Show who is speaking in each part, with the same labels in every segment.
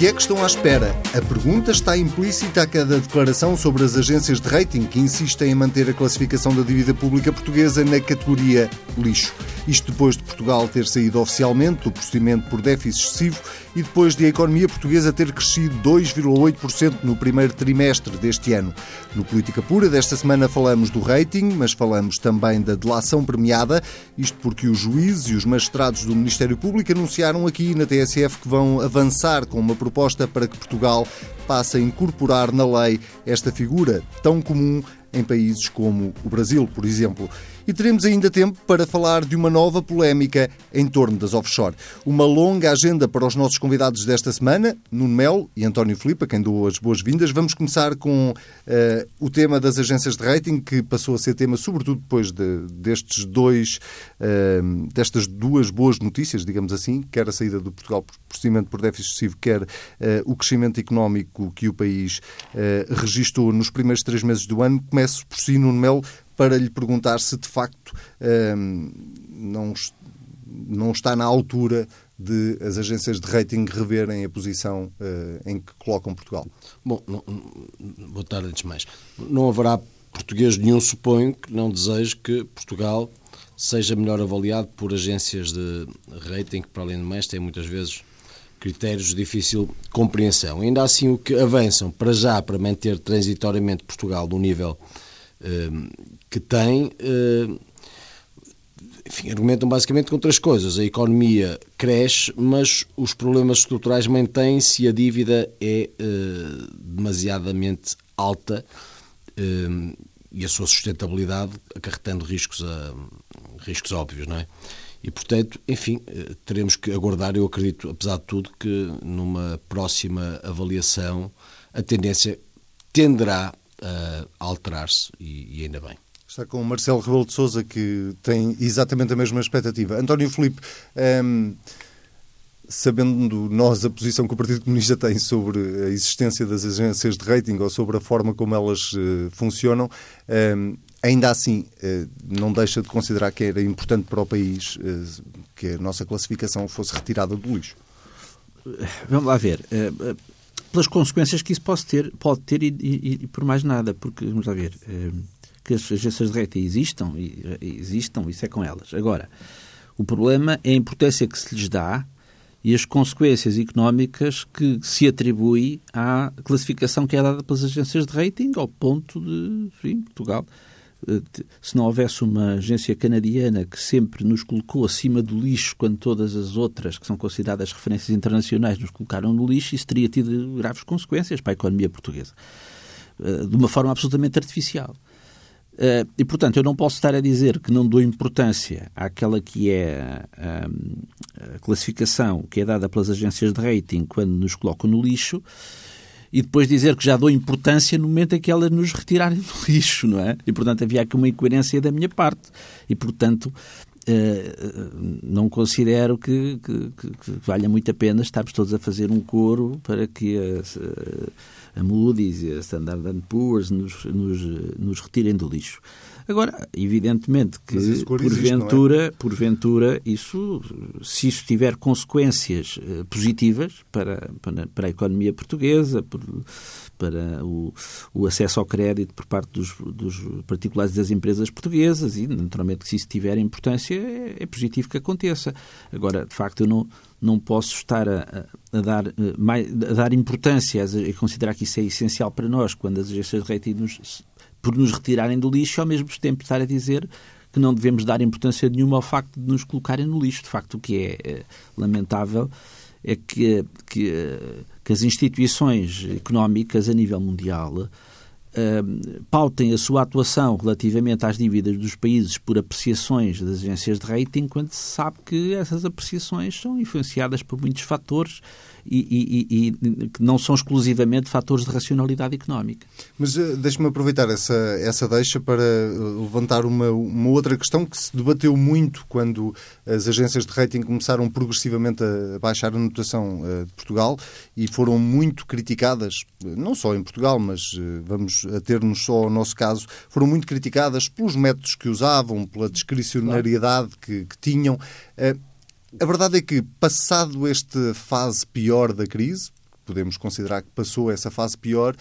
Speaker 1: que é que estão à espera? A pergunta está implícita a cada declaração sobre as agências de rating que insistem em manter a classificação da dívida pública portuguesa na categoria lixo. Isto depois de Portugal ter saído oficialmente do procedimento por déficit excessivo e depois de a economia portuguesa ter crescido 2,8% no primeiro trimestre deste ano. No Política Pura desta semana falamos do rating, mas falamos também da delação premiada, isto porque os juízes e os magistrados do Ministério Público anunciaram aqui na TSF que vão avançar com uma proposta para que Portugal passe a incorporar na lei esta figura tão comum em países como o Brasil, por exemplo. E teremos ainda tempo para falar de uma nova polémica em torno das offshore. Uma longa agenda para os nossos convidados desta semana, Nuno Melo e António Filipe, a quem dou as boas-vindas. Vamos começar com uh, o tema das agências de rating, que passou a ser tema sobretudo depois de, destes dois, uh, destas duas boas notícias, digamos assim, quer a saída do Portugal por procedimento por déficit excessivo, quer uh, o crescimento económico que o país registrou nos primeiros três meses do ano. Começo por si, Nuno Melo, para lhe perguntar se de facto hum, não, não está na altura de as agências de rating reverem a posição uh, em que colocam Portugal.
Speaker 2: Bom, não, boa tarde antes mais. Não haverá português nenhum, suponho, que não deseje que Portugal seja melhor avaliado por agências de rating, que para além de mais têm muitas vezes critérios de difícil compreensão. Ainda assim, o que avançam para já para manter transitoriamente Portugal no nível que tem, enfim, argumentam basicamente com três coisas. A economia cresce, mas os problemas estruturais mantêm-se e a dívida é demasiadamente alta e a sua sustentabilidade acarretando riscos, a, riscos óbvios, não é? E, portanto, enfim, teremos que aguardar, eu acredito, apesar de tudo, que numa próxima avaliação a tendência tenderá uh, alterar-se e, e, ainda bem.
Speaker 1: Está com o Marcelo Rebelo de Sousa, que tem exatamente a mesma expectativa. António Filipe, um, ehm, sabendo nós a posição que o Partido Comunista tem sobre a existência das agências de rating ou sobre a forma como elas uh, funcionam, um, ehm, ainda assim uh, não deixa de considerar que era importante para o país uh, que a nossa classificação fosse retirada do lixo.
Speaker 3: Vamos lá ver pelas consequências que isso pode ter, pode ter e, e, e por mais nada, porque, vamos lá ver, eh, que as agências de rating existam, e, existam, isso é com elas. Agora, o problema é a importância que se lhes dá e as consequências económicas que se atribui à classificação que é dada pelas agências de rating ao ponto de, enfim, Portugal se não houvesse uma agência canadiana que sempre nos colocou acima do lixo quando todas as outras, que são consideradas referências internacionais, nos colocaram no lixo, isso teria tido graves consequências para a economia portuguesa. Eh, de uma forma absolutamente artificial. Eh, e, portanto, eu não posso estar a dizer que não dou importância àquela que é a, a classificação que é dada pelas agências de rating quando nos colocam no lixo, e depois dizer que já dou importância no momento em que elas nos retirarem do lixo, não é? E, portanto, havia aqui uma incoerência da minha parte. E, portanto, eh, não considero que, que, que, valha muito a pena estarmos todos a fazer um coro para que a, a Moody's e a Standard Poor's nos, nos, nos retirem do lixo. Agora, evidentemente que é? porventura, é? porventura isso, se isso tiver consequências uh, positivas para, para, para, a economia portuguesa, por, para o, o, acesso ao crédito por parte dos, dos, particulares das empresas portuguesas e, naturalmente, que se isso tiver importância, é, é positivo que aconteça. Agora, de facto, eu não, não posso estar a, a, dar, eh, a dar importância e considerar que isso é essencial para nós quando as agências de rating nos por nos retirarem do lixo, ao mesmo tempo estar a dizer que não devemos dar importância nenhuma ao facto de nos colocarem no lixo. De facto, o que é, é lamentável é que, que, que, as instituições económicas a nível mundial uh, pautem a sua atuação relativamente às dívidas dos países por apreciações das agências de rating, quando se sabe que essas apreciações são influenciadas por muitos fatores e, e, e, que não são exclusivamente fatores de racionalidade económica.
Speaker 1: Mas uh, deixe-me aproveitar essa, essa deixa para eh, levantar uma, uma outra questão que se debateu muito quando as agências de rating começaram progressivamente a baixar a notação uh, de Portugal e foram muito criticadas, não só em Portugal, mas uh, vamos a ter-nos só ao nosso caso, foram muito criticadas pelos métodos que usavam, pela discricionariedade claro. que, que tinham. A verdade é que, passado esta fase pior da crise, podemos considerar que passou essa fase pior.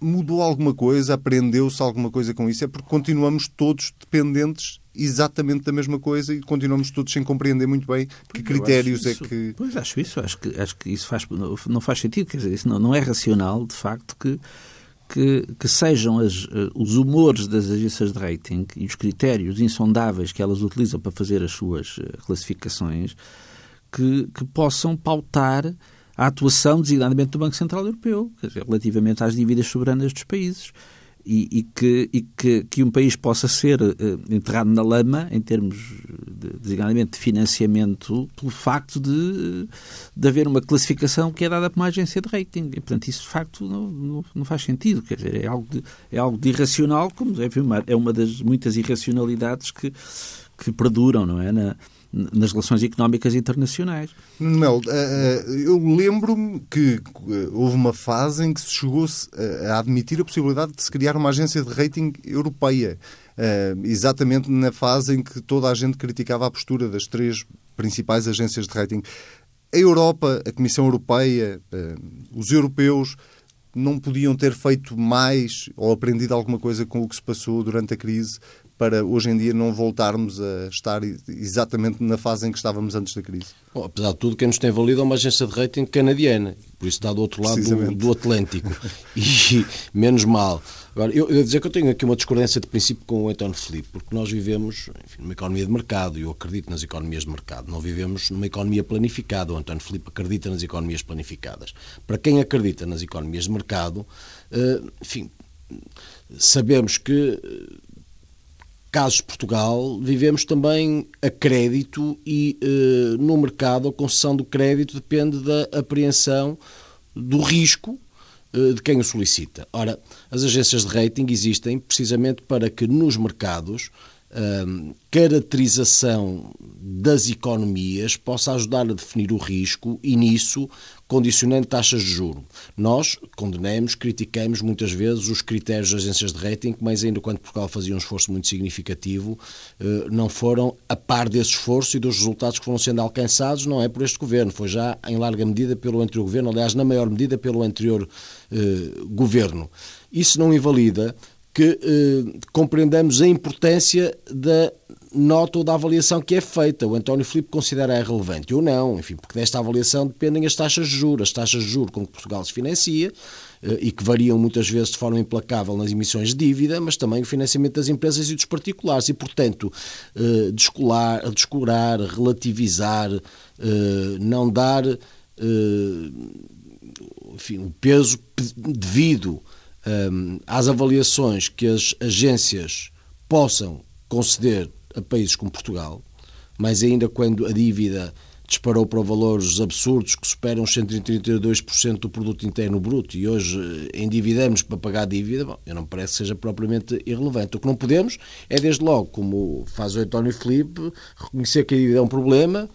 Speaker 1: Mudou alguma coisa? Aprendeu-se alguma coisa com isso? É porque continuamos todos dependentes exatamente da mesma coisa e continuamos todos sem compreender muito bem que critérios é
Speaker 3: isso,
Speaker 1: é que.
Speaker 3: Pois acho isso, acho que, acho que isso faz, não faz sentido, quer dizer, isso não, não é racional, de facto, que, que, que sejam as, eh, os humores das agências de rating e os critérios insondáveis que elas utilizam para fazer as suas eh, classificações que, que possam pautar a atuação designadamente do Banco Central Europeu, dizer, relativamente às dívidas soberanas dos países e, e, que, e que, que, um país possa ser uh, enterrado na lama em termos de, designadamente de financiamento pelo facto de, de haver uma classificação que é dada por uma agência de rating. E, portanto, isso de facto não, não, não faz sentido. Quer dizer, é algo de, é algo de irracional, como é uma, é uma das muitas irracionalidades que, que perduram não é? Na, nas relações económicas internacionais.
Speaker 1: Mel, eh, eh, eu lembro-me que eh, houve uma fase em que se chegou a admitir a possibilidade de se criar uma agência de rating europeia, exatamente na fase em que toda a gente criticava a postura das três principais agências de rating. A Europa, a Comissão Europeia, os europeus não podiam ter feito mais ou aprendido alguma coisa com o que se passou durante a crise para hoje em dia não voltarmos a estar exatamente na fase em que estávamos antes da crise?
Speaker 2: Bom, apesar de tudo, quem nos tem valido é uma agência de rating canadiana, por isso está do outro lado do, do, Atlântico. E menos mal. Agora, eu, eu devo dizer que eu tenho aqui uma discordância de princípio com o António Filipe, porque nós vivemos enfim, numa economia de mercado, e eu acredito nas economias de mercado. Não vivemos numa economia planificada. O António Filipe acredita nas economias planificadas. Para quem acredita nas economias de mercado, eh, enfim, sabemos que casos de Portugal, vivemos também a crédito e uh, no mercado a concessão do crédito depende da apreensão do risco uh, de quem o solicita. Ora, as agências de rating existem precisamente para que nos mercados um, caracterização das economias possa ajudar a definir o risco e, nisso, condicionando taxas de juro. Nós condenamos, criticamos muitas vezes os critérios das agências de rating, mas ainda quando Portugal fazia um esforço muito significativo, eh, não foram a par desse esforço e dos resultados que foram sendo alcançados, não é por este governo, foi já em larga medida pelo anterior governo, aliás, na maior medida pelo anterior eh, governo. Isso não invalida que eh, compreendamos a importância da nota ou da avaliação que é feita. O António Filipe considera relevante. Eu não, enfim, porque desta avaliação dependem as taxas de juros. As taxas de juros com que Portugal se financia eh, e que variam muitas vezes de forma implacável nas emissões de dívida, mas também o financiamento das empresas e dos particulares. E, portanto, eh, descolar, descurar, relativizar, eh, não dar eh, enfim, o peso devido um, às avaliações que as agências possam conceder a países como Portugal, mas ainda quando a dívida disparou para valores absurdos que superam os 132% do produto interno bruto e hoje eh, endividamos para pagar a dívida, bom, eu não parece que seja propriamente irrelevante. O que não podemos é, desde logo, como faz o António Filipe, reconhecer que a dívida é um problema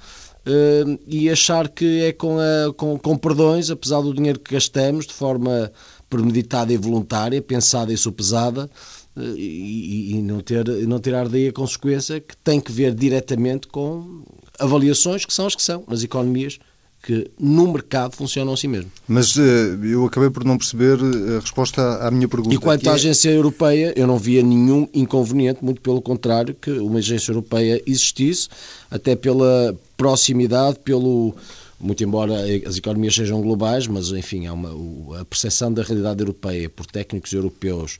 Speaker 2: uh, e achar que é com, a, com, com perdões, apesar do dinheiro que gastamos, de forma premeditada e voluntária, pensada e sopesada, eh, e, e, não, ter, não tirar daí a consequência que tem que ver diretamente com avaliações que são as que são nas economias que no mercado funcionam assim mesmo.
Speaker 1: Mas uh, eu acabei por não perceber eh, a resposta à minha pergunta.
Speaker 2: E quanto à é... agência europeia, eu não via nenhum inconveniente, muito pelo contrário, que uma agência europeia existisse, até pela proximidade, pelo muito embora as economias sejam globais, mas enfim, há uma, a percepção da realidade europeia por técnicos europeus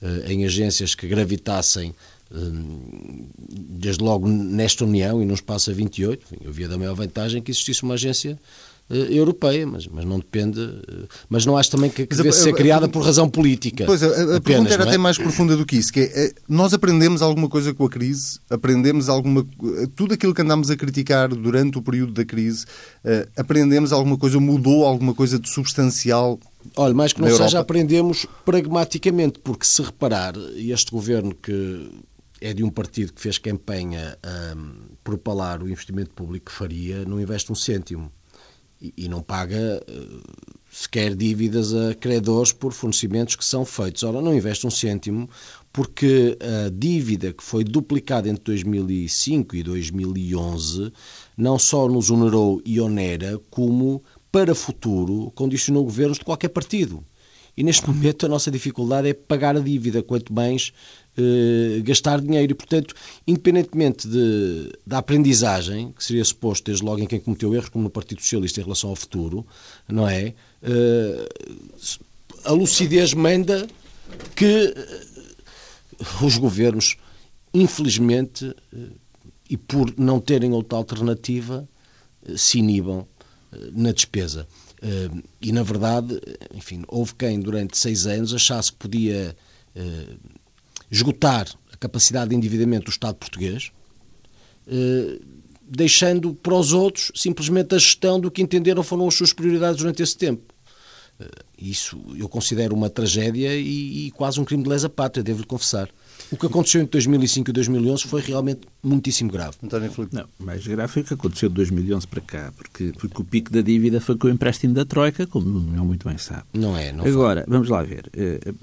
Speaker 2: eh, em agências que gravitassem eh, desde logo nesta União e num espaço a 28, enfim, eu via da maior vantagem que existisse uma agência europeia, mas, mas não depende. Uh, mas não acho também que, que deve ser criada por razão política.
Speaker 1: Pois, a, a apenas, pergunta era é? até mais profunda do que isso, que é, nós aprendemos alguma coisa com a crise, aprendemos alguma. Tudo aquilo que andámos a criticar durante o período da crise, aprendemos alguma coisa, mudou alguma coisa de substancial
Speaker 2: Olha, mais que não seja, aprendemos pragmaticamente, porque se reparar, este governo que é de um partido que fez campanha a um, propalar o investimento público que faria, não investe um cêntimo e, não paga uh, sequer dívidas a credores por fornecimentos que são feitos. Ora, não investe um cêntimo porque a dívida que foi duplicada entre 2005 e 2011 não só nos onerou e onera, como para futuro condicionou governos de qualquer partido. E neste momento a nossa dificuldade é pagar a dívida, quanto mais eh, gastar dinheiro. E, portanto, independentemente de, da aprendizagem, que seria suposto desde logo em quem cometeu erros, como no Partido Socialista, em relação ao futuro, não é? Eh, a lucidez manda que eh, os governos, infelizmente, eh, e por não terem outra alternativa, eh, se inibam na despesa. E, na verdade, enfim, houve quem durante seis anos achasse que podia esgotar a capacidade de endividamento do Estado português, deixando para os outros simplesmente a gestão do que entenderam foram as suas prioridades durante esse tempo. Isso eu considero uma tragédia e, e quase um crime de lesa pátria, devo-lhe confessar. O que aconteceu entre 2005 e 2011 foi realmente muitíssimo grave.
Speaker 3: António Filipe. Não, mais grave foi o que aconteceu de 2011 para cá, porque, porque o pico da dívida foi com o empréstimo da Troika, como não muito bem sabe.
Speaker 2: Não é, não
Speaker 3: Agora, foi. vamos lá ver. Uh,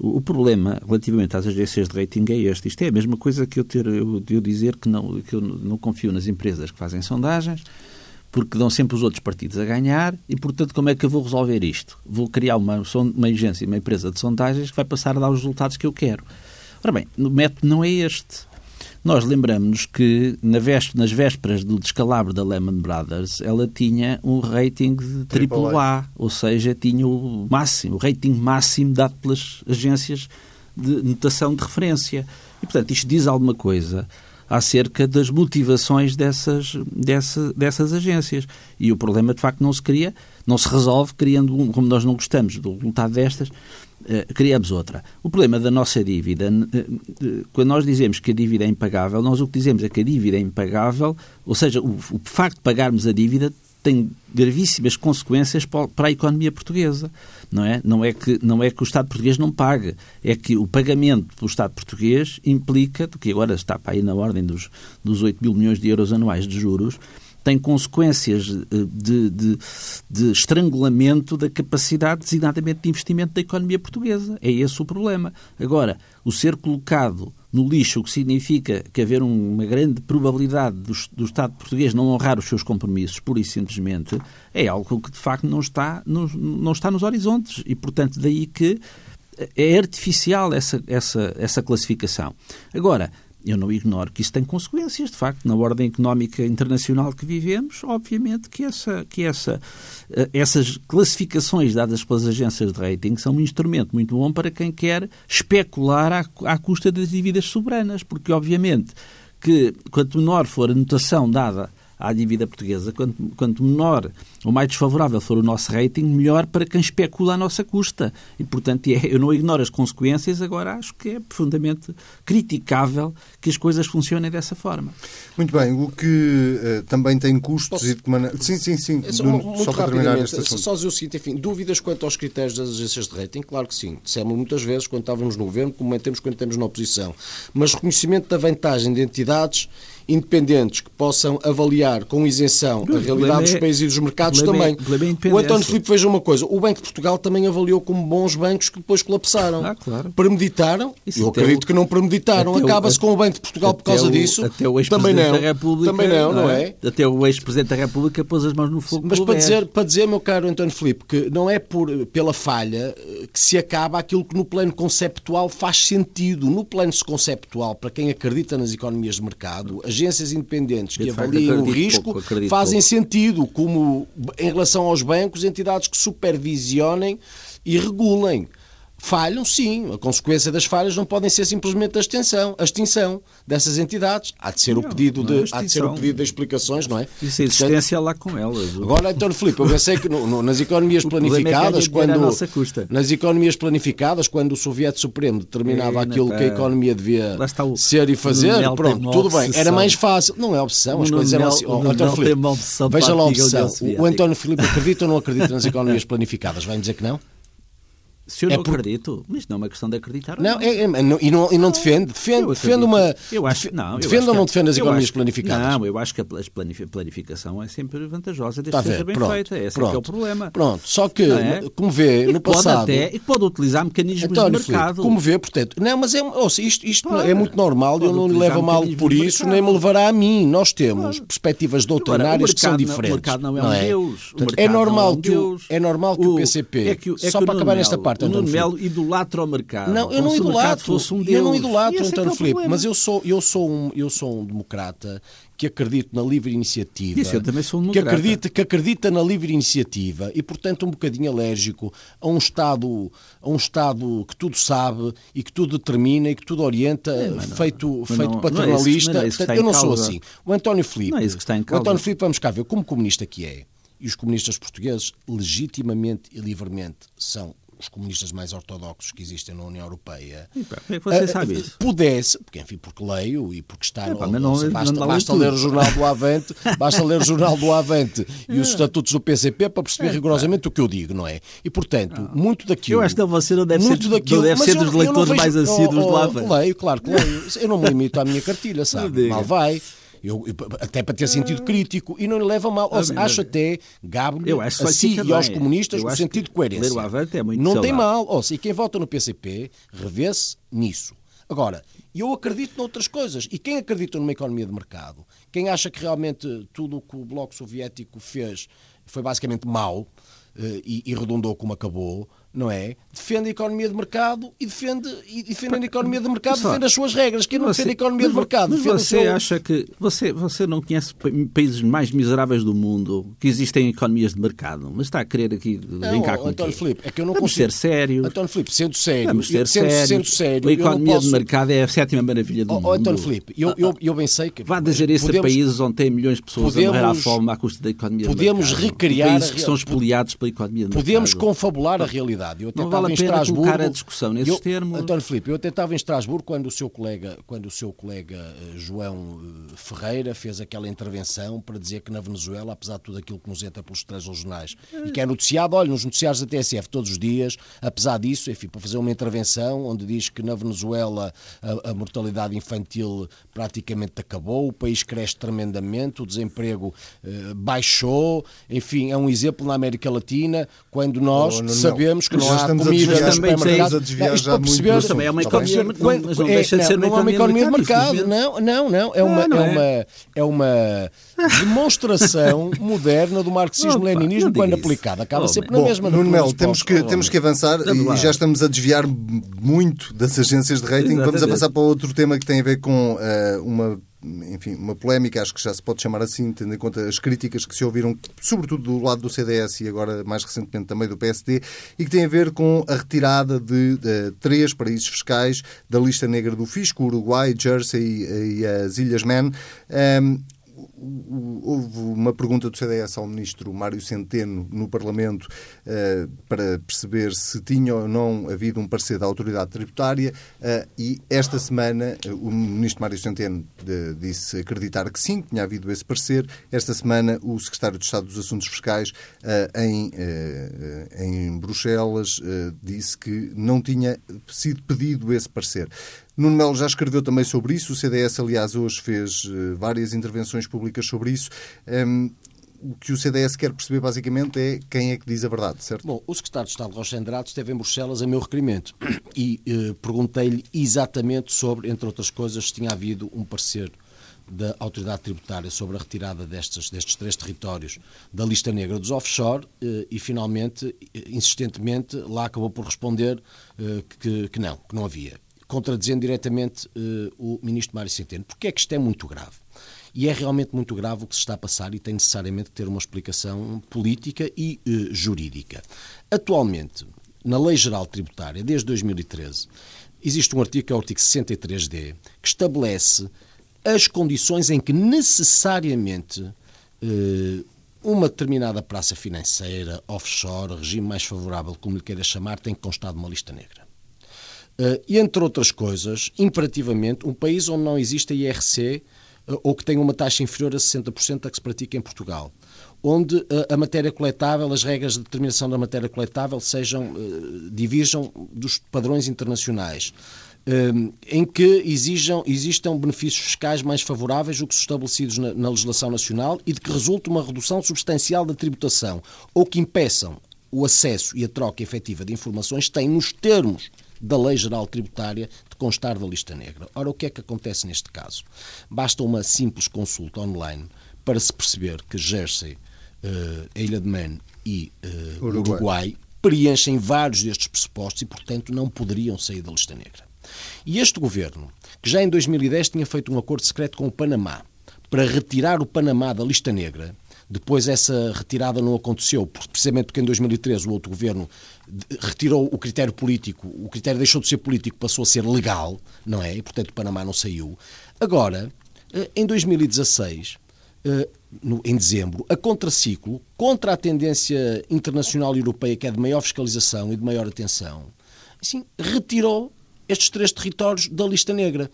Speaker 3: o problema relativamente às agências de rating é este. Isto é a mesma coisa que eu, ter, eu, eu dizer que não, que eu não confio nas empresas que fazem sondagens, porque dão sempre os outros partidos a ganhar e, portanto, como é que eu vou resolver isto? Vou criar uma, uma agência, uma empresa de sondagens que vai passar a dar os resultados que eu quero. Ora bem, o método não é este. Nós lembramos que na nas vésperas do descalabro da Lehman Brothers, ela tinha um rating de AAA, ou seja, tinha o máximo, o rating máximo dado pelas agências de notação de referência. E, portanto, isto diz alguma coisa acerca das motivações dessas, dessa, dessas agências. E o problema, de facto, não se cria, não se resolve criando, um, como nós não gostamos do resultado destas, criamos outra. O problema da nossa dívida, eh, eh, quando nós dizemos que a dívida é impagável, nós o que dizemos é que a dívida é impagável, ou seja, o, facto de pagarmos a dívida tem gravíssimas consequências para a economia portuguesa. Não é? Não, é que, não é que o Estado português não pague, é que o pagamento do Estado português implica, que agora está para aí na ordem dos, dos 8 mil milhões de euros anuais de juros, tem consequências de, de, de, estrangulamento da capacidade, designadamente, de investimento da economia portuguesa. É esse o problema. Agora, o ser colocado no lixo, o que significa que haver uma grande probabilidade do, do, Estado português não honrar os seus compromissos, pura e simplesmente, é algo que de facto não está, não está nos horizontes. E, portanto, daí que é artificial essa, essa, essa classificação. Agora, eu não ignoro que isso tem consequências, de facto, na ordem económica internacional que vivemos, obviamente que, essa, que essa, eh, essas classificações dadas pelas agências de rating são um instrumento muito bom para quem quer especular à, à custa das dívidas soberanas, porque obviamente que quanto menor for a notação dada à dívida portuguesa. Quanto, quanto menor ou mais desfavorável for o nosso rating, melhor para quem especula à nossa custa. E, portanto, é, eu não ignoro as consequências, agora acho que é profundamente criticável que as coisas funcionem dessa forma.
Speaker 1: Muito bem, o que uh, também tem custos Posso... e de que maneira... Sim, sim, sim.
Speaker 2: É só, Bruno, só para terminar este assunto. Só dizer o seguinte, enfim, dúvidas quanto aos critérios das agências de rating? Claro que sim. Dissemos muitas vezes quando estávamos no governo, como mantemos quando estamos na oposição. Mas reconhecimento da vantagem de entidades independentes que possam avaliar com isenção a realidade dos é- países e dos mercados também. É, o António Filipe veja uma coisa, o Banco de Portugal também avaliou como bons bancos que depois colapsaram.
Speaker 3: Ah, claro.
Speaker 2: Premeditaram, Isso eu acredito o, que não premeditaram, acaba-se com o Banco de Portugal por causa
Speaker 3: o,
Speaker 2: disso.
Speaker 3: Até o também não, da República,
Speaker 2: também não, não é?
Speaker 3: é? Até o ex-presidente da República pôs as mãos no fogo.
Speaker 2: Mas para dizer, para dizer, meu caro António Filipe, que não é por, pela falha eh, que se acaba aquilo que no plano conceptual faz sentido. No plano conceptual, para quem acredita nas economias de mercado, agências independentes que avaliem o risco pouco, fazem pouco. sentido, como em relação aos bancos, entidades que supervisionem e regulem. Falham, sim. A consequência das falhas não podem ser simplesmente a extinção, a extinção dessas entidades. Há de ser, não, o, pedido de, há de ser o pedido de explicações, não é?
Speaker 3: Isso é existência lá com elas.
Speaker 2: Agora, então, Filipe, eu pensei que no, no, nas economias é planificadas, é quando, nas economias planificadas, quando o Soviético Supremo determinava é, aquilo que a economia devia ser e fazer, pronto, tudo bem. Era mais fácil. Não é opção, as coisas eram assim. Oh, António Filipe, veja lá a opção. O António Filipe acredita ou não acredita nas economias planificadas? Vai-me dizer que não?
Speaker 3: Se eu
Speaker 2: É
Speaker 3: não
Speaker 2: por-
Speaker 3: acredito, mas não é uma questão de acreditar.
Speaker 2: Não, é- é- não- e, não, e não defende. Defende, defende uma.
Speaker 3: Eu acho, não, eu
Speaker 2: defende
Speaker 3: acho
Speaker 2: ou não defende as economias
Speaker 3: acho-
Speaker 2: planificadas?
Speaker 3: Não, eu acho que a pla- a planificação é sempre vantajosa desde
Speaker 2: a
Speaker 3: que seja bem
Speaker 2: pronto,
Speaker 3: feita. Esse é que é o
Speaker 2: pronto.
Speaker 3: problema.
Speaker 2: Pronto, só que,
Speaker 3: é?
Speaker 2: como vê,
Speaker 3: E
Speaker 2: no passado.
Speaker 3: até, e pode utilizar mecanismos
Speaker 2: António
Speaker 3: de mercado.
Speaker 2: Filipe, como vê, portanto, não, mas é, ouça, isto, isto
Speaker 3: Claro.
Speaker 2: é muito normal, eu não lhe levo mal por isso, nem me levará a mim. Nós temos perspectivas doutrinárias que são diferentes.
Speaker 3: o mercado não é. O mercado
Speaker 2: é
Speaker 3: não é
Speaker 2: normal
Speaker 3: um
Speaker 2: que o,
Speaker 3: Deus.
Speaker 2: é normal que o, PCP,
Speaker 3: é é
Speaker 2: só para acabar nesta parte,
Speaker 3: o
Speaker 2: António
Speaker 3: Nuno Melo idolatra o mercado.
Speaker 2: não, eu não
Speaker 3: o
Speaker 2: idolatro.
Speaker 3: fosse um
Speaker 2: eu não idolatro,
Speaker 3: E esse é é
Speaker 2: António
Speaker 3: o
Speaker 2: Filipe, mas eu sou, eu, sou um, eu sou um democrata que acredito na livre iniciativa.
Speaker 3: Isso, eu também sou um
Speaker 2: que
Speaker 3: democrata.
Speaker 2: acredita, que acredita na livre iniciativa e, portanto, um bocadinho alérgico a um Estado, a um Estado que tudo sabe e que tudo determina e que tudo orienta,
Speaker 3: mas não-
Speaker 2: feito, feito
Speaker 3: não-
Speaker 2: paternalista.
Speaker 3: não é isso- não é
Speaker 2: Portanto, eu não sou
Speaker 3: causa.
Speaker 2: assim. O António Filipe,
Speaker 3: Não é isso que está em
Speaker 2: o
Speaker 3: causa.
Speaker 2: António Filipe, vamos cá ver, como comunista que é, e os comunistas portugueses, legitimamente e livremente, são os comunistas mais ortodoxos que existem na União Europeia.
Speaker 3: E pá, é que você
Speaker 2: Ah,
Speaker 3: sabe isso?
Speaker 2: Pudesse, porque enfim, porque leio e porque está
Speaker 3: É,
Speaker 2: no,
Speaker 3: pá, não-
Speaker 2: basta,
Speaker 3: não
Speaker 2: basta ler o jornal do Avante, basta ler o jornal do Avante e os estatutos do PCP para perceber rigorosamente o que eu digo, não é? E portanto, muito daquilo.
Speaker 3: Eu acho que você não deve ser-
Speaker 2: muito
Speaker 3: não deve
Speaker 2: mas
Speaker 3: ser
Speaker 2: eu-
Speaker 3: dos
Speaker 2: não
Speaker 3: leitores
Speaker 2: vejo-
Speaker 3: mais assíduos
Speaker 2: oh,
Speaker 3: do
Speaker 2: oh,
Speaker 3: Avante.
Speaker 2: Leio, claro que leio. Eu não me limito à minha cartilha,
Speaker 3: Não
Speaker 2: sabe? Mal vai. Eu, eu- até para ter sentido crítico e não lhe leva mal.
Speaker 3: Ah, bem,
Speaker 2: acho até,
Speaker 3: que
Speaker 2: a si e aos
Speaker 3: bem.
Speaker 2: comunistas o sentido de coerência.
Speaker 3: é muito
Speaker 2: Não tem
Speaker 3: saudável.
Speaker 2: mal. Ou seja, quem vota no PCP revê-se nisso. Agora, eu acredito noutras coisas. E quem acredita numa economia de mercado, quem acha que realmente tudo o que o Bloco Soviético fez foi basicamente mau eh, e, e redundou como acabou, não é? Defende a economia de mercado e defende, e defende a economia de mercado,
Speaker 3: Só-
Speaker 2: defende as suas regras. Quem não defende a economia
Speaker 3: mas
Speaker 2: de mercado,
Speaker 3: Mas você
Speaker 2: seu...
Speaker 3: acha que. Você, você não conhece pa- países mais miseráveis do mundo que existem economias de mercado, mas está a querer aqui
Speaker 2: Não,
Speaker 3: brincar com
Speaker 2: António? Filipe, é que eu não
Speaker 3: Vamos
Speaker 2: consigo.
Speaker 3: ser sérios.
Speaker 2: António Filipe, sendo sério,
Speaker 3: Vamos ser
Speaker 2: sendo,
Speaker 3: sérios.
Speaker 2: sendo sério,
Speaker 3: a economia
Speaker 2: posso...
Speaker 3: de mercado é a sétima maravilha do
Speaker 2: Oh,
Speaker 3: mundo.
Speaker 2: António Filipe, eu, eu, eu bem sei que...
Speaker 3: Vá dizer isso
Speaker 2: podemos-
Speaker 3: a países onde tem milhões de pessoas
Speaker 2: podemos-
Speaker 3: a morrer à fome à custa da economia de
Speaker 2: podemos
Speaker 3: mercado.
Speaker 2: recriar
Speaker 3: Países que são espoliados pela economia de
Speaker 2: Podemos
Speaker 3: mercado.
Speaker 2: confabular a realidade. Eu até
Speaker 3: Não vale
Speaker 2: estava
Speaker 3: a
Speaker 2: em
Speaker 3: pena
Speaker 2: Estrasburgo.
Speaker 3: colocar a discussão nesses
Speaker 2: eu,
Speaker 3: termos.
Speaker 2: António Filipe, eu até estava em Estrasburgo quando o seu colega, quando o seu colega eh, João eh, Ferreira fez aquela intervenção para dizer que na Venezuela, apesar de tudo aquilo que nos entra pelos três jornais e que é noticiado, olha, nos noticiários da TSF todos os dias, apesar disso, enfim, para fazer uma intervenção onde diz que na Venezuela a, a mortalidade infantil praticamente acabou, o país cresce tremendamente, o desemprego eh, baixou, enfim, é um exemplo na América Latina, quando nós
Speaker 1: Oh, não.
Speaker 2: sabemos que não
Speaker 1: já
Speaker 2: há
Speaker 1: estamos a
Speaker 2: comida
Speaker 3: também
Speaker 1: a desviar já muito
Speaker 2: perceber-
Speaker 3: Mas também é uma economia, mas não
Speaker 2: é,
Speaker 3: deixa de ser
Speaker 2: não, não é uma economia de mercado, não, não, não. É uma,
Speaker 3: não
Speaker 2: é
Speaker 3: é?
Speaker 2: uma, é uma demonstração moderna do marxismo-leninismo quando
Speaker 3: isso.
Speaker 2: aplicado. Acaba
Speaker 3: Oh,
Speaker 2: sempre na mesma.
Speaker 1: Nuno
Speaker 2: que
Speaker 1: temos que, temos que avançar e já estamos a desviar muito das agências de rating. Vamos a
Speaker 3: Exatamente.
Speaker 1: passar para outro tema que tem a ver com eh, uma, enfim, uma polémica, acho que já se pode chamar assim, tendo em conta as críticas que se ouviram, sobretudo do lado do CDS e agora mais recentemente também do PSD, e que tem a ver com a retirada de, eh, três paraísos fiscais da lista negra do fisco, Uruguai, Jersey e, e as Ilhas Man. Ehm, houve uma pergunta do CDS ao ministro Mário Centeno no Parlamento eh, para perceber se tinha ou não havido um parecer da autoridade tributária eh, e esta semana eh, o ministro Mário Centeno disse acreditar que sim, que tinha havido esse parecer. Esta semana o secretário de Estado dos Assuntos Fiscais em, em Bruxelas disse que não tinha sido pedido esse parecer. Nuno Melo já escreveu também sobre isso. O CDS, aliás, hoje fez eh, várias intervenções públicas sobre isso. Ehm, o que o CDS quer perceber, basicamente, é quem é que diz a verdade, certo?
Speaker 2: Bom, o secretário de Estado Rocha Andrade esteve em Bruxelas a meu requerimento e eh, perguntei-lhe exatamente sobre, entre outras coisas, se tinha havido um parecer da autoridade tributária sobre a retirada destes, destes três territórios da lista negra dos offshore eh, e, finalmente, eh, insistentemente, lá acabou por responder eh, que, que não, que não havia, contradizendo diretamente eh, o ministro Mário Centeno. Porquê é que isto é muito grave? E é realmente muito grave o que se está a passar e tem necessariamente que ter uma explicação política e eh, jurídica. Atualmente, na Lei Geral Tributária, desde 2013, existe um artigo que é o artigo 63D, que estabelece as condições em que necessariamente eh, uma determinada praça financeira, offshore, regime mais favorável, como lhe queira chamar, tem que constar de uma lista negra. Uh, e, entre outras coisas, imperativamente, um país onde não existe a IRC uh, ou que tenha uma taxa inferior a 60% da que se pratica em Portugal, onde a, a matéria coletável, as regras de determinação da matéria coletável sejam, divirjam dos padrões internacionais. em que exijam, existam benefícios fiscais mais favoráveis do que os estabelecidos na, na legislação nacional e de que resulte uma redução substancial da tributação, ou que impeçam o acesso e a troca efetiva de informações, têm nos termos da Lei Geral Tributária de constar da lista negra. Ora, o que é que acontece neste caso? Basta uma simples consulta online para se perceber que Jersey, uh, Ilha de Man e uh, Uruguai. Uruguai preenchem vários destes pressupostos e, portanto, não poderiam sair da lista negra. E este governo, que já em 2010 tinha feito um acordo secreto com o Panamá para retirar o Panamá da lista negra, depois essa retirada não aconteceu, precisamente porque em 2013 o outro governo retirou o critério político, o critério deixou de ser político, passou a ser legal, não é? E, portanto, o Panamá não saiu. Agora, eh, em 2016, eh, em dezembro, a contraciclo, contra a tendência internacional e europeia, que é de maior fiscalização e de maior atenção, assim, retirou estes três territórios da lista negra.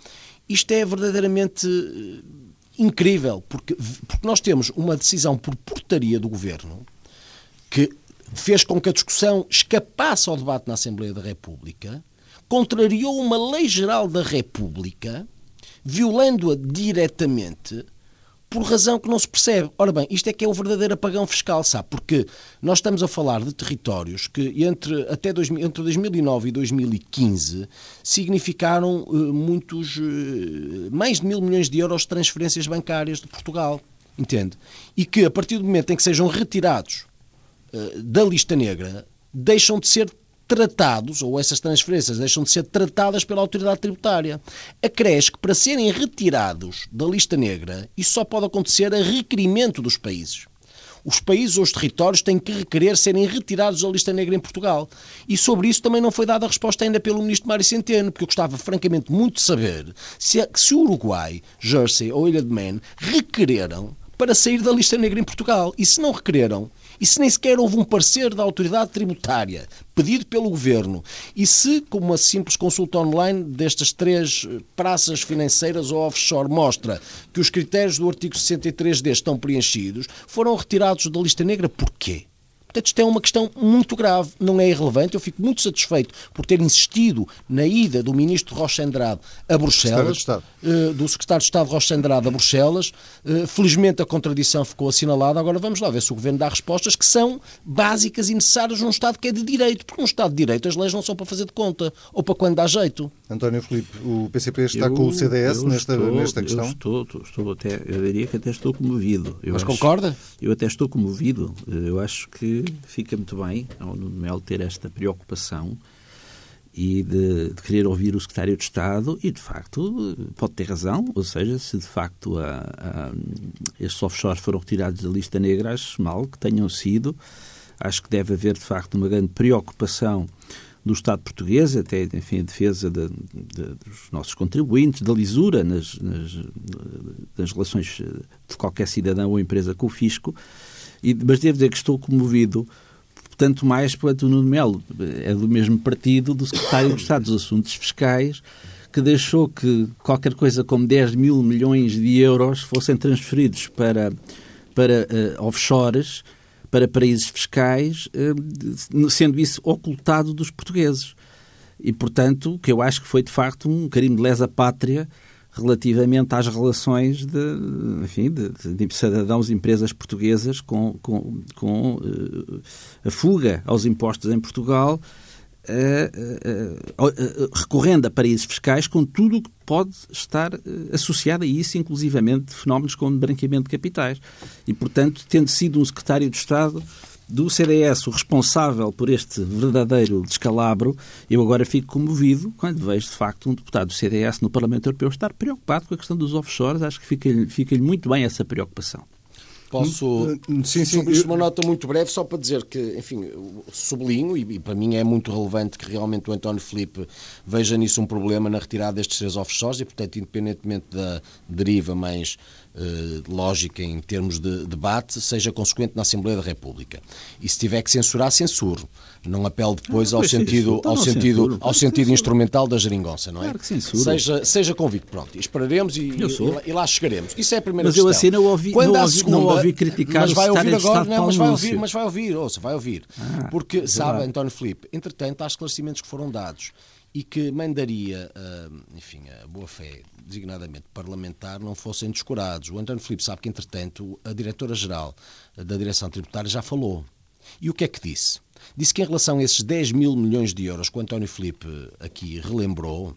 Speaker 2: Isto é verdadeiramente eh, incrível, porque, porque nós temos uma decisão por portaria do governo que fez com que a discussão escapasse ao debate na Assembleia da República, contrariou uma lei geral da República, violando-a diretamente por razão que não se percebe. Ora bem, isto é que é o verdadeiro apagão fiscal, sabe? Porque nós estamos a falar de territórios que entre, até entre 2009 e 2015 significaram uh, muitos, uh, mais de mil milhões de euros de transferências bancárias de Portugal, entende? E que a partir do momento em que sejam retirados da lista negra, deixam de ser tratados, ou essas transferências deixam de ser tratadas pela autoridade tributária. Acresce que para serem retirados da lista negra, isso só pode acontecer a requerimento dos países. Os países ou os territórios têm que requerer serem retirados da lista negra em Portugal. E sobre isso também não foi dada resposta ainda pelo ministro Mário Centeno, porque eu gostava francamente muito de saber se, se o Uruguai, Jersey ou Ilha de Man requereram para sair da lista negra em Portugal. E se não requereram, e se nem sequer houve um parecer da autoridade tributária pedido pelo governo, e se, como uma simples consulta online destas três eh, praças financeiras ou offshore mostra que os critérios do artigo 63D estão preenchidos, foram retirados da lista negra, porquê? Portanto, isto é uma questão muito grave, não é irrelevante. Eu fico muito satisfeito por ter insistido na ida do ministro Rocha Andrade a Bruxelas, uh, do secretário de Estado Rocha Andrade a Bruxelas. Uh, felizmente a contradição ficou assinalada. Agora vamos lá ver se o Governo dá respostas que são básicas e necessárias num Estado que é de direito, porque num Estado de direito as leis não são para fazer de conta ou para quando dá jeito.
Speaker 1: António Filipe, o PCP está eu, com o CDS nesta,
Speaker 3: estou,
Speaker 1: nesta questão?
Speaker 3: Eu estou, estou até, eu diria que até estou comovido. Eu
Speaker 2: Mas acho, concorda?
Speaker 3: Eu até estou comovido. Eu acho que fica muito bem ao Nuno Melo ter esta preocupação e de, de, querer ouvir o secretário de Estado e, de facto, pode ter razão, ou seja, se de facto a, a, estes offshores foram retirados da lista negra, acho mal que tenham sido. Acho que deve haver, de facto, uma grande preocupação do Estado português, até, enfim, a defesa de, de, dos nossos contribuintes, da lisura nas, nas, nas relações de qualquer cidadão ou empresa com o fisco, e, mas devo dizer que estou comovido tanto mais quanto o Nuno Melo é do mesmo partido do secretário de Estado dos Assuntos Fiscais, que deixou que qualquer coisa como 10 mil milhões de euros fossem transferidos para, para uh, offshores, para paraísos fiscais, uh, sendo isso ocultado dos portugueses. E, portanto, que eu acho que foi de facto um carinho de lesa pátria relativamente às relações de, enfim, de, de cidadãos e empresas portuguesas com, com, com uh, a fuga aos impostos em Portugal, uh, uh, recorrendo a paraísos fiscais com tudo o que pode estar associado a isso, inclusivamente fenómenos como branqueamento de capitais. E, portanto, tendo sido um secretário de Estado do CDS, o responsável por este verdadeiro descalabro, eu agora fico comovido quando vejo, de facto, um deputado do CDS no Parlamento Europeu estar preocupado com a questão dos offshores. Acho que fica-lhe fica muito bem essa preocupação.
Speaker 2: Posso, hum, hum, sim, sim, sobre uma nota muito breve, só para dizer que, enfim, sublinho, e, e, para mim é muito relevante que realmente o António Filipe veja nisso um problema na retirada destes três offshores e, portanto, independentemente da deriva mais lógica em termos de debate, seja consequente na Assembleia da República. E se tiver que censurar, censuro. Não apelo depois
Speaker 3: Ah,
Speaker 2: ao sentido, ao
Speaker 3: Então
Speaker 2: sentido, ao sentido instrumental da geringonça, não é?
Speaker 3: Claro que censuro.
Speaker 2: Seja, seja convicto, pronto. E esperaremos e,
Speaker 3: Eu
Speaker 2: e- e lá- chegaremos. Isso é a primeira
Speaker 3: Mas eu
Speaker 2: questão.
Speaker 3: assim não ouvi-
Speaker 2: Quando
Speaker 3: não ouvi-
Speaker 2: segunda,
Speaker 3: não ouvi criticar
Speaker 2: mas vai ouvir agora, não, mas vai ouvir, mas vai ouvir, ouça, vai ouvir.
Speaker 3: Ah,
Speaker 2: Porque,
Speaker 3: é
Speaker 2: sabe. António Filipe, entretanto, há esclarecimentos que foram dados e que mandaria, ah, enfim, a boa-fé, designadamente parlamentar, não fossem descurados. O António Filipe sabe que, entretanto, a diretora-geral da Direção Tributária já falou. E o que é que disse? Disse que em relação a esses 10 mil milhões de euros que o António Filipe aqui relembrou,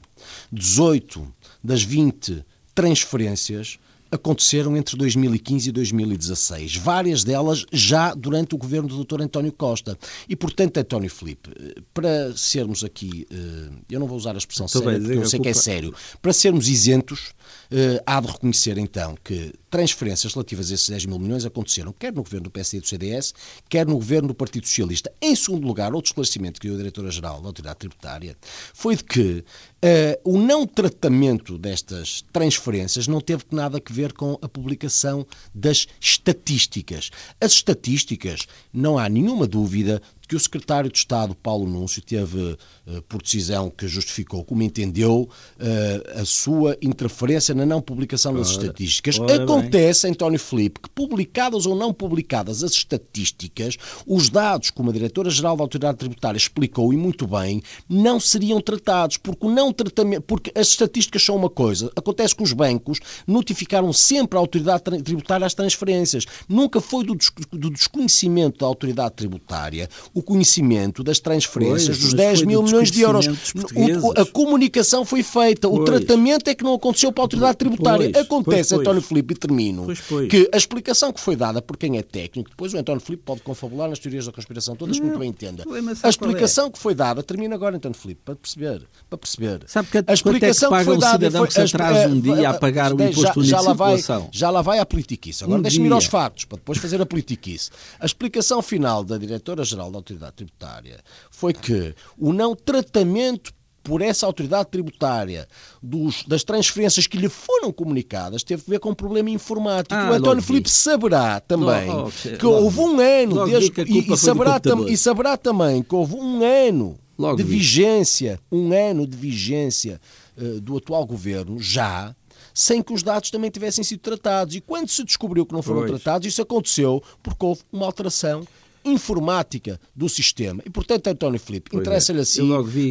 Speaker 2: 18 das 20 transferências aconteceram entre 2015 e 2016. Várias delas já durante o governo do Dr. António Costa. E, portanto, António Filipe, eh, para sermos aqui, eh, eu não vou usar a expressão
Speaker 3: Estou
Speaker 2: séria,
Speaker 3: bem
Speaker 2: porque eu sei
Speaker 3: a
Speaker 2: que é
Speaker 3: culpa-
Speaker 2: sério, para sermos isentos, eh, há de reconhecer então que transferências relativas a esses 10 mil milhões aconteceram quer no governo do PSD e do CDS, quer no governo do Partido Socialista. Em segundo lugar, outro esclarecimento que deu a Diretora-Geral da Autoridade Tributária foi de que eh, o não tratamento destas transferências não teve nada a ver com a publicação das estatísticas. As estatísticas, não há nenhuma dúvida que o secretário de Estado, Paulo Núncio, teve, eh, por decisão que justificou, como entendeu, eh, a sua interferência na não publicação das estatísticas.
Speaker 3: ora bem.
Speaker 2: Acontece, António Filipe, que publicadas ou não publicadas as estatísticas, os dados, como a Diretora-Geral da Autoridade Tributária explicou e muito bem, não seriam tratados, porque o não tratamento, porque as estatísticas são uma coisa. Acontece que os bancos notificaram sempre a Autoridade Tri- Tributária as transferências. Nunca foi do, des- do desconhecimento da Autoridade Tributária o conhecimento das transferências
Speaker 3: Pois,
Speaker 2: dos
Speaker 3: mas
Speaker 2: 10
Speaker 3: foi
Speaker 2: mil milhões de euros. O- o- a comunicação foi feita, o
Speaker 3: Pois.
Speaker 2: tratamento é que não aconteceu para a Autoridade Tributária.
Speaker 3: Pois,
Speaker 2: Acontece. António Filipe, e termino, que a explicação que foi dada por quem é técnico, depois o António Filipe pode confabular nas teorias da conspiração todas, que muito bem entenda. A
Speaker 3: é?
Speaker 2: explicação que foi dada, termina agora, António Filipe, para perceber. Para perceber.
Speaker 3: Sabe que-
Speaker 2: a
Speaker 3: quanto é que
Speaker 2: explicação
Speaker 3: paga
Speaker 2: foi dada
Speaker 3: cidadão
Speaker 2: foi-
Speaker 3: que se atrasa um dia a pagar o
Speaker 2: já-
Speaker 3: imposto
Speaker 2: já,
Speaker 3: de
Speaker 2: lá vai, já lá vai a politiquice. Agora
Speaker 3: Um
Speaker 2: deixa-me ir aos factos, para depois fazer a politiquice. A explicação final da Diretora-Geral da Autoridade Tributária foi que o não tratamento por essa autoridade tributária dos- das transferências que lhe foram comunicadas teve a ver com um problema informático.
Speaker 3: Ah,
Speaker 2: o António. Filipe saberá também
Speaker 3: Logo-
Speaker 2: que
Speaker 3: logo
Speaker 2: houve um ano desde e- e, saberá tam- e saberá também que houve um ano
Speaker 3: Logo
Speaker 2: de
Speaker 3: vi.
Speaker 2: vigência, um ano de vigência eh, do atual governo já sem que os dados também tivessem sido tratados. E quando se descobriu que não foram
Speaker 3: Pois.
Speaker 2: tratados, isso aconteceu porque houve uma alteração informática do sistema. E, portanto, António Filipe,
Speaker 3: é.
Speaker 2: interessa-lhe assim,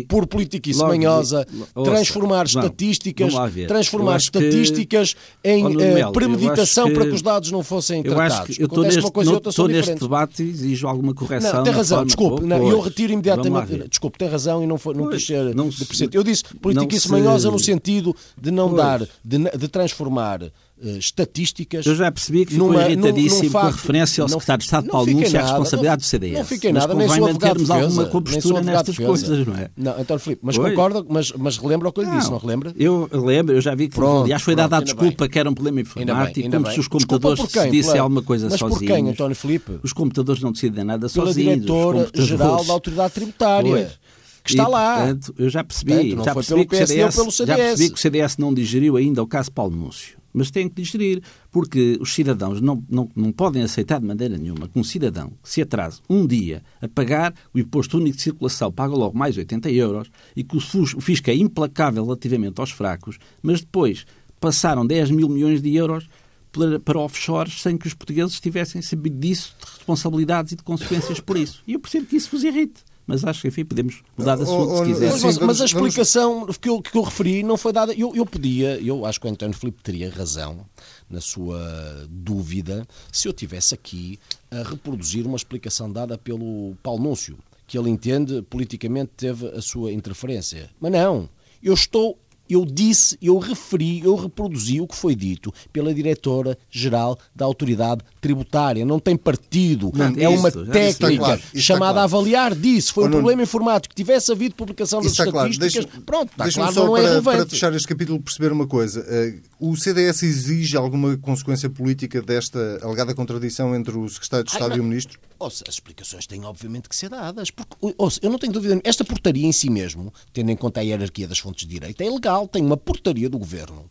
Speaker 2: por politiquice
Speaker 3: vi-
Speaker 2: manhosa, transformar estatísticas.
Speaker 3: Eu
Speaker 2: transformar
Speaker 3: que-
Speaker 2: estatísticas em eh,
Speaker 3: Melo, eu
Speaker 2: premeditação
Speaker 3: que-
Speaker 2: para que os dados não fossem
Speaker 3: Eu
Speaker 2: tratados.
Speaker 3: acho que eu estou
Speaker 2: Acontece
Speaker 3: neste,
Speaker 2: uma coisa e
Speaker 3: no-
Speaker 2: outra são
Speaker 3: estou neste debate e exijo alguma correção.
Speaker 2: Não, tem razão, desculpe, não,
Speaker 3: Pois,
Speaker 2: eu retiro imediatamente. Desculpe, tem razão e não, foi, não
Speaker 3: Pois,
Speaker 2: quis ser
Speaker 3: não se-.
Speaker 2: Eu disse politiquice
Speaker 3: não se-
Speaker 2: manhosa no sentido de não
Speaker 3: Pois.
Speaker 2: dar, de, de transformar eh, estatísticas.
Speaker 3: Eu já percebi que ficou
Speaker 2: numa- num-
Speaker 3: irritadíssimo
Speaker 2: num
Speaker 3: com a
Speaker 2: facto-
Speaker 3: referência ao secretário de Estado Paulo Núncio e à responsabilidade
Speaker 2: não-
Speaker 3: do CDS.
Speaker 2: Não fiquei
Speaker 3: Mas
Speaker 2: nada, nem
Speaker 3: convém mantermos
Speaker 2: defesa,
Speaker 3: alguma compostura nestas
Speaker 2: de defesa.
Speaker 3: coisas, não é?
Speaker 2: Não, António Filipe, mas
Speaker 3: Pois.
Speaker 2: concorda, mas, mas relembra o que eu lhe disse, não relembra?
Speaker 3: Eu lembro, eu já vi que
Speaker 2: Pronto,
Speaker 3: aliás foi
Speaker 2: pronto,
Speaker 3: dada a desculpa
Speaker 2: bem.
Speaker 3: que era um problema
Speaker 2: Ainda bem,
Speaker 3: informático,
Speaker 2: ainda
Speaker 3: como
Speaker 2: bem.
Speaker 3: se os computadores decidissem alguma coisa
Speaker 2: mas
Speaker 3: sozinhos.
Speaker 2: por quem, António Filipe?
Speaker 3: Os computadores não decidem nada
Speaker 2: Pela
Speaker 3: sozinhos.
Speaker 2: Diretora-Geral
Speaker 3: computadores.
Speaker 2: da Autoridade Tributária, que está
Speaker 3: E,
Speaker 2: lá.
Speaker 3: portanto, eu já percebi,
Speaker 2: Portanto,
Speaker 3: já percebi que o CDS,
Speaker 2: pelo
Speaker 3: já
Speaker 2: CDS.
Speaker 3: percebi que o CDS não digeriu ainda o caso Paulo Núncio. Mas tem que digerir, porque os cidadãos não, não, não podem aceitar de maneira nenhuma que um cidadão que se atrase um dia a pagar o imposto único de circulação paga logo mais 80 euros e que o fisco é implacável relativamente aos fracos, mas depois passaram 10 mil milhões de euros para, para offshores sem que os portugueses tivessem sabido disso, de responsabilidades e de consequências por isso. E eu percebo que isso vos irrite. Mas acho que, enfim, podemos mudar de assunto
Speaker 1: oh,
Speaker 3: se quiser.
Speaker 2: Mas, mas- mas a explicação que, eu, que eu referi não foi dada. Eu, eu podia, eu acho que o António Filipe teria razão na sua dúvida se eu tivesse aqui a reproduzir uma explicação dada pelo Paulo Núncio, que ele entende politicamente teve a sua interferência. Mas não, eu estou. Eu disse, eu referi, eu reproduzi o que foi dito pela diretora-geral da Autoridade Tributária. Não tem partido.
Speaker 3: Não,
Speaker 2: é uma
Speaker 3: isso, disse.
Speaker 1: Está
Speaker 2: técnica
Speaker 1: claro, está
Speaker 2: chamada
Speaker 1: claro.
Speaker 2: a avaliar disso. Foi
Speaker 1: Oh,
Speaker 2: um
Speaker 1: Nuno,
Speaker 2: problema informático. Tivesse havido publicação das
Speaker 1: Isso está claro.
Speaker 2: estatísticas,
Speaker 1: Deixa-
Speaker 2: pronto, está claro,
Speaker 1: só
Speaker 2: não é
Speaker 1: para,
Speaker 2: relevante.
Speaker 1: para fechar este capítulo perceber uma coisa. Eh, O CDS exige alguma consequência política desta alegada contradição entre o Secretário de
Speaker 2: Ai,
Speaker 1: Estado
Speaker 2: não.
Speaker 1: e o Ministro?
Speaker 2: Ouça, as explicações têm obviamente que ser dadas. Porque, ouça, eu não tenho dúvida. Esta portaria em si mesmo, tendo em conta a hierarquia das fontes de direito, é ilegal. Tem uma portaria do governo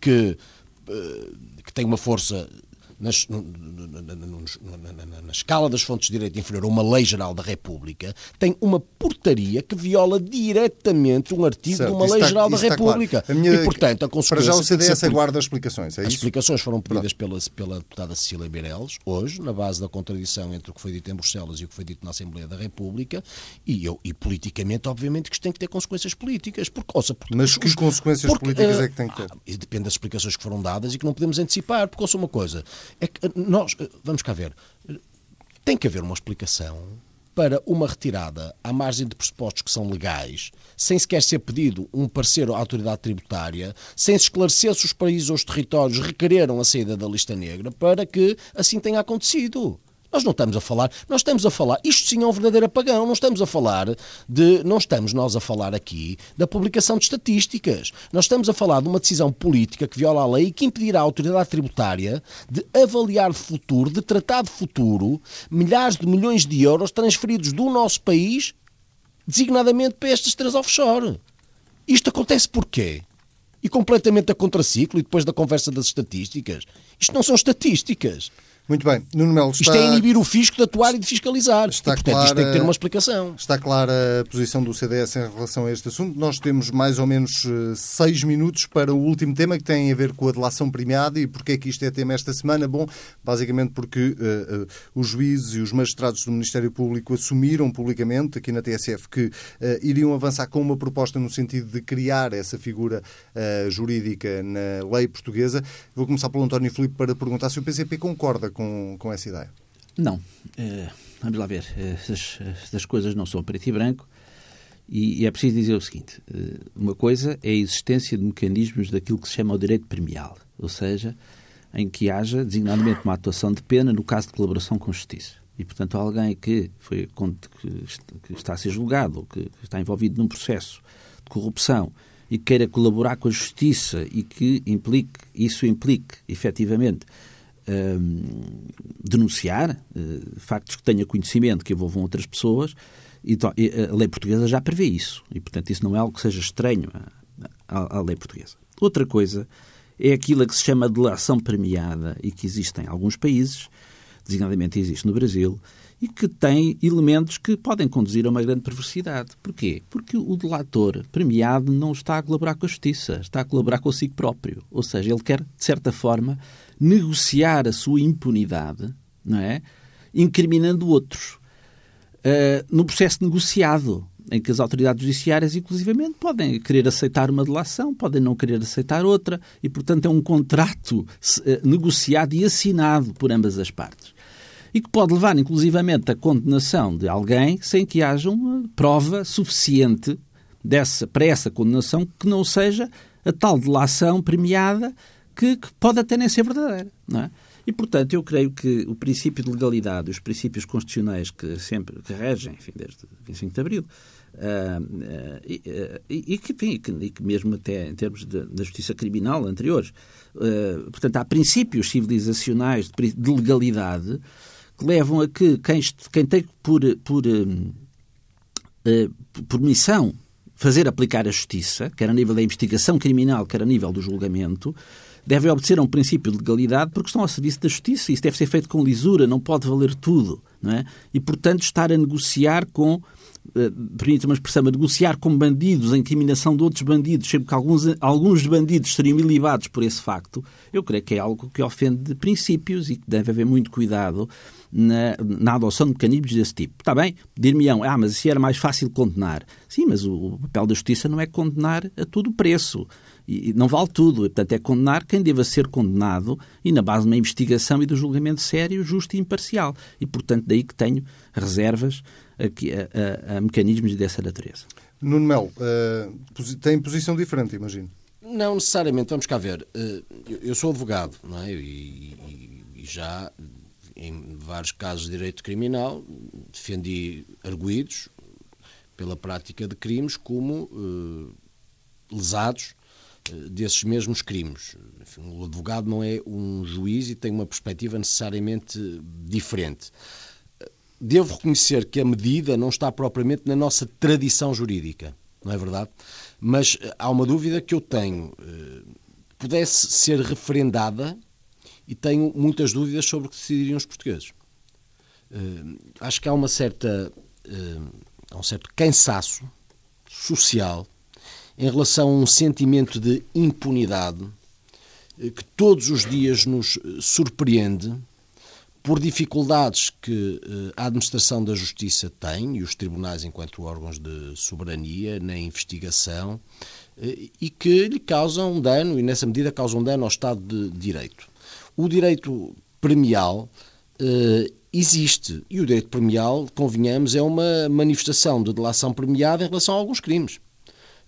Speaker 2: que que tem uma força nas, na, escala das fontes de direito inferior a uma lei geral da República, tem uma portaria que viola diretamente um artigo certo, de uma lei está, geral da República.
Speaker 1: Claro. Minha, e, portanto, a consequência... Para já o CDS aguarda explicações, é
Speaker 2: As
Speaker 1: isso?
Speaker 2: explicações foram pedidas pela, pela deputada Cecília Beireles, hoje, na base da contradição entre o que foi dito em Bruxelas e o que foi dito na Assembleia da República, e, eu, e politicamente, obviamente, que isto tem que ter consequências políticas. Por causa, porque,
Speaker 1: Mas que consequências porque, políticas é que tem que ter? Ah,
Speaker 2: depende das explicações que foram dadas e que não podemos antecipar, porque ouça uma coisa, é que eh, nós, eh, vamos cá ver, tem que haver uma explicação para uma retirada à margem de pressupostos que são legais, sem sequer ser pedido um parecer à autoridade tributária, sem se esclarecer se os países ou os territórios requereram a saída da lista negra, para que assim tenha acontecido. Nós não estamos a falar, nós estamos a falar, isto sim é um verdadeiro apagão, não estamos a falar de, não estamos nós a falar aqui da publicação de estatísticas. Nós estamos a falar de uma decisão política que viola a lei e que impedirá a autoridade tributária de avaliar de futuro, de tratar de futuro, milhares de milhões de euros transferidos do nosso país, designadamente para estas três offshore. Isto acontece porquê? E completamente a contraciclo e depois da conversa das estatísticas. Isto não são estatísticas.
Speaker 1: Muito bem. Nuno Melo está...
Speaker 2: Isto é inibir o fisco de atuar e de fiscalizar. Está e, portanto, clara... isto tem que ter uma explicação.
Speaker 1: Está clara a posição do CDS em relação a este assunto. Nós temos mais ou menos eh, seis minutos para o último tema que tem a ver com a delação premiada e porque é que isto é tema esta semana. Bom, basicamente porque uh, uh, os juízes e os magistrados do Ministério Público assumiram publicamente aqui na TSF que uh, iriam avançar com uma proposta no sentido de criar essa figura jurídica na lei portuguesa. Vou começar pelo António Filipe para perguntar se o PCP concorda com, com essa ideia?
Speaker 3: Não. É, vamos lá ver. Essas, essas coisas não são preto e branco. E, e, é preciso dizer o seguinte: eh, uma coisa é a existência de mecanismos daquilo que se chama o direito premial, ou seja, em que haja designadamente uma atuação de pena no caso de colaboração com justiça. E, portanto, alguém que, foi, que está a ser julgado, que está envolvido num processo de corrupção e queira colaborar com a justiça e que implique, isso implique, efetivamente, denunciar uh, factos que tenha conhecimento que envolvam outras pessoas, e, a lei portuguesa já prevê isso. E, portanto, isso não é algo que seja estranho à, à lei portuguesa. Outra coisa é aquilo que se chama delação premiada e que existe em alguns países, designadamente existe no Brasil, e que tem elementos que podem conduzir a uma grande perversidade. Porquê? Porque o delator premiado não está a colaborar com a justiça, está a colaborar consigo próprio. Ou seja, ele quer, de certa forma, negociar a sua impunidade, não é? incriminando outros. Uh, no processo negociado, em que as autoridades judiciárias, inclusivamente, podem querer aceitar uma delação, podem não querer aceitar outra, e, portanto, é um contrato uh, negociado e assinado por ambas as partes. E que pode levar, inclusivamente, à condenação de alguém sem que haja uma prova suficiente dessa, para essa condenação que não seja a tal delação premiada que, que pode até nem ser verdadeira. Não é? E, portanto, eu creio que o princípio de legalidade, os princípios constitucionais que sempre que regem, enfim, desde 25 de Abril, uh, uh, e, uh, e, que, enfim, que, e, que, mesmo até em termos da justiça criminal anteriores, portanto, há princípios civilizacionais de, de, legalidade levam a que quem, quem tem por, por, por missão fazer aplicar a justiça, quer a nível da investigação criminal, quer a nível do julgamento, devem obedecer a um princípio de legalidade porque estão ao serviço da justiça. Isso deve ser feito com lisura, não pode valer tudo. Não é? E, portanto, estar a negociar com Uh, permite uma expressão, negociar com bandidos, a incriminação de outros bandidos, sempre que alguns, alguns bandidos seriam ilibados por esse facto, eu creio que é algo que ofende princípios e que deve haver muito cuidado na, na adoção de mecanismos desse tipo. Está bem? Dir-me-ão, ah, mas assim era mais fácil condenar. Sim, mas o, o papel da justiça não é condenar a todo preço. E não vale tudo. E, portanto, é condenar quem deva ser condenado e na base de uma investigação e do julgamento sério, justo e imparcial. E, portanto, daí que tenho reservas a, a, a mecanismos dessa natureza.
Speaker 1: Nuno Melo, uh, tem posição diferente, imagino.
Speaker 2: Não necessariamente. Vamos cá ver. Uh, eu sou advogado, não é? E, e, e já em vários casos de direito criminal defendi arguídos pela prática de crimes como uh, lesados desses mesmos crimes. Enfim, o advogado não é um juiz e tem uma perspectiva necessariamente diferente. Devo reconhecer que a medida não está propriamente na nossa tradição jurídica, não é verdade? Mas eh, há uma dúvida que eu tenho. Eh, pudesse ser referendada e tenho muitas dúvidas sobre o que decidiriam os portugueses. Uh, acho que há uma certa, uh, há um certo cansaço social em relação a um sentimento de impunidade uh, que todos os dias nos surpreende por dificuldades que a administração da justiça tem e os tribunais enquanto órgãos de soberania na investigação e que lhe causam dano e nessa medida causam dano ao Estado de Direito. O direito premial uh, existe. E o direito premial, convenhamos, é uma manifestação de delação premiada em relação a alguns crimes.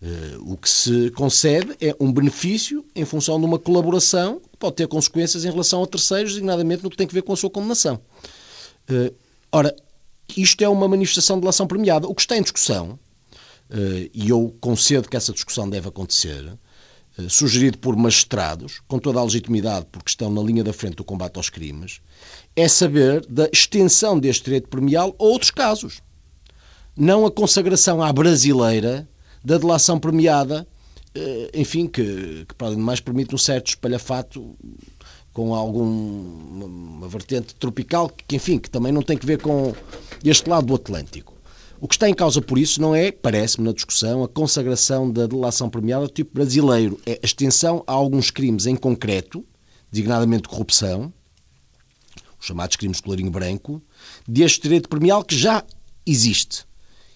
Speaker 2: Uh, o que se concede é um benefício em função de uma colaboração que pode ter consequências em relação a terceiros, designadamente no que tem a ver com a sua condenação. Uh, ora, isto é uma manifestação de delação premiada. O que está em discussão, uh, e eu concedo que essa discussão deve acontecer, sugerido por magistrados, com toda a legitimidade, porque estão na linha da frente do combate aos crimes, é saber da extensão deste direito premial a outros casos. Não a consagração à brasileira da delação premiada, eh, enfim, que, que para mais permite um certo espalhafato com alguma uma vertente tropical, que enfim, que também não tem que ver com este lado do Atlântico. O que está em causa por isso não é, parece-me na discussão, a consagração da delação premiada do tipo brasileiro. É a extensão a alguns crimes em concreto, designadamente corrupção, os chamados crimes de colorinho branco, deste direito premial que já existe.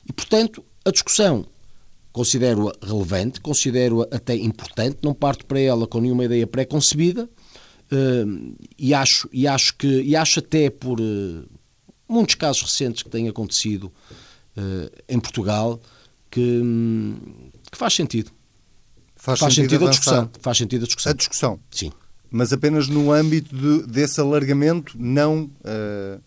Speaker 2: E, portanto, a discussão considero-a relevante, considero-a até importante, não parto para ela com nenhuma ideia pré-concebida uh, e, acho, e, acho que, e acho até por uh, muitos casos recentes que têm acontecido em Portugal que, que, faz sentido.
Speaker 1: Faz, faz sentido, sentido a discussão.
Speaker 2: Faz sentido a discussão.
Speaker 1: A discussão.
Speaker 2: Sim.
Speaker 1: Mas apenas no âmbito de, desse alargamento, não uh,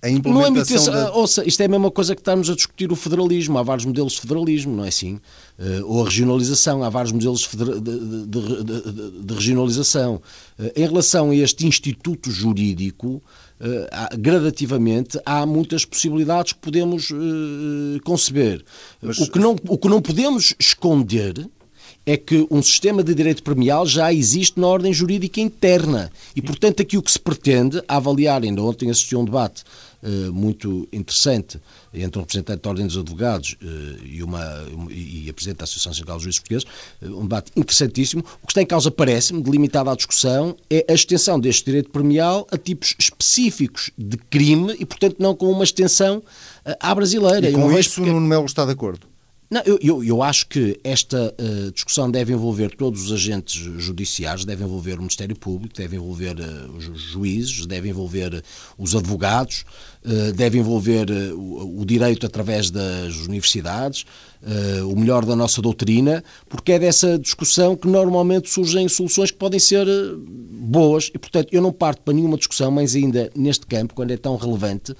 Speaker 1: a implementação... No âmbito desse, da...
Speaker 2: ouça, isto é a mesma coisa que estamos a discutir o federalismo. Há vários modelos de federalismo, não é assim? Uh, ou a regionalização, há vários modelos de, de, de, regionalização. Uh, em relação a este instituto jurídico, gradativamente há muitas possibilidades que podemos uh, conceber. Mas... O, que não, o que não podemos esconder é que um sistema de direito premial já existe na ordem jurídica interna. E, portanto, aqui o que se pretende, a avaliar, ainda ontem assisti a um debate uh, muito interessante entre um representante da Ordem dos Advogados uh, e, uma, e a Presidente da Associação Sindical de Juízes Portugueses, uh, um debate interessantíssimo. O que está em causa, parece-me, delimitado à discussão, é a extensão deste direito premial a tipos específicos de crime e, portanto, não com uma extensão à brasileira.
Speaker 1: E com isso, porque... Nuno Melo está de acordo?
Speaker 2: Não, eu, eu, eu, acho que esta uh, discussão deve envolver todos os agentes judiciários, deve envolver o Ministério Público, deve envolver uh, os juízes, deve envolver uh, os advogados, deve envolver o, o, direito através das universidades, o melhor da nossa doutrina, porque é dessa discussão que normalmente surgem soluções que podem ser boas. E, portanto, eu não parto para nenhuma discussão, mas ainda neste campo, quando é tão relevante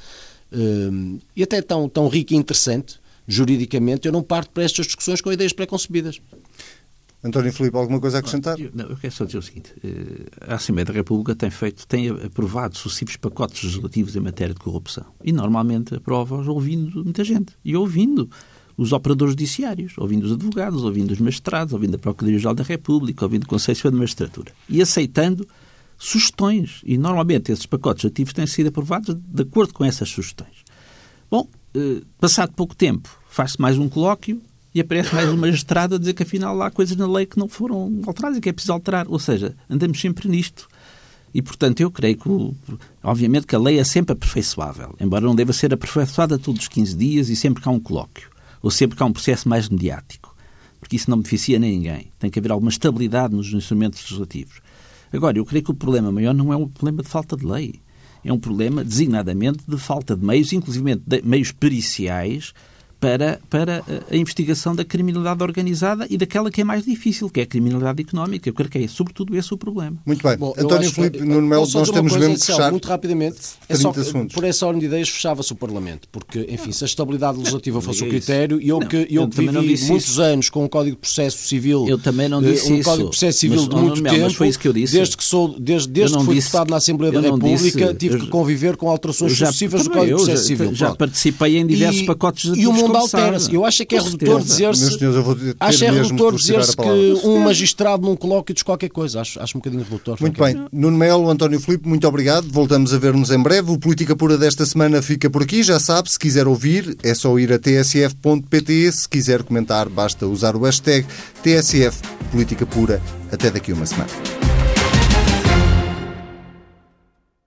Speaker 2: e até tão, tão rico e interessante, juridicamente, eu não parto para estas discussões com ideias preconcebidas.
Speaker 1: António Filipe, alguma coisa a acrescentar?
Speaker 3: Eu, não, eu quero só dizer o seguinte. Eh, a Assembleia da República tem feito, tem aprovado sucessivos pacotes legislativos em matéria de corrupção. E normalmente aprova-os ouvindo muita gente. E ouvindo os operadores judiciários, ouvindo os advogados, ouvindo os magistrados, ouvindo a Procuradoria-Geral da República, ouvindo o Conselho de Magistratura. E aceitando sugestões. E normalmente esses pacotes legislativos têm sido aprovados de acordo com essas sugestões. Bom, passado pouco tempo, faz-se mais um colóquio e aparece mais uma magistrado a dizer que afinal há coisas na lei que não foram alteradas e que é preciso alterar. Ou seja, andamos sempre nisto. E, portanto, eu creio que, obviamente, que a lei é sempre aperfeiçoável, embora não deva ser aperfeiçoada todos os 15 dias e sempre que há um colóquio, ou sempre que há um processo mais mediático, porque isso não beneficia nem ninguém. Tem que haver alguma estabilidade nos instrumentos legislativos. Agora, eu creio que o problema maior não é um problema de falta de lei é um problema designadamente de falta de meios, inclusive de meios periciais, para, para a investigação da criminalidade organizada e daquela que é mais difícil, que é a criminalidade económica. Eu creio que é sobretudo esse o problema.
Speaker 1: Muito bem. Bom, António Filipe Nuno Melo, nós temos mesmo que fechar.
Speaker 2: Muito rapidamente, é só, por essa ordem de ideias fechava-se o Parlamento, porque, enfim, se a estabilidade legislativa fosse o critério, e eu não, que, eu, eu que vivi muitos isso. anos com um Código de Processo Civil,
Speaker 3: eu também não disse
Speaker 2: um Código de Processo Civil mas, de muito não, tempo,
Speaker 3: foi isso que eu disse.
Speaker 2: desde que sou, desde, desde que fui deputado na Assembleia da República, tive que conviver com alterações sucessivas do Código de Processo Civil.
Speaker 3: Já participei em diversos pacotes
Speaker 2: e o mundo mundo altera-se. Eu acho que é redutor dizer-se. Acho é redutor dizer-se que um magistrado num colóquio diz qualquer coisa. Acho, acho um bocadinho redutor.
Speaker 1: Muito bem. Nuno Melo, António Filipe, muito obrigado. Voltamos a ver-nos em breve. O Política Pura desta semana fica por aqui. Já sabe, se quiser ouvir, é só ir a tsf.pt. Se quiser comentar, basta usar o hashtag TSF Política Pura. Até daqui uma semana.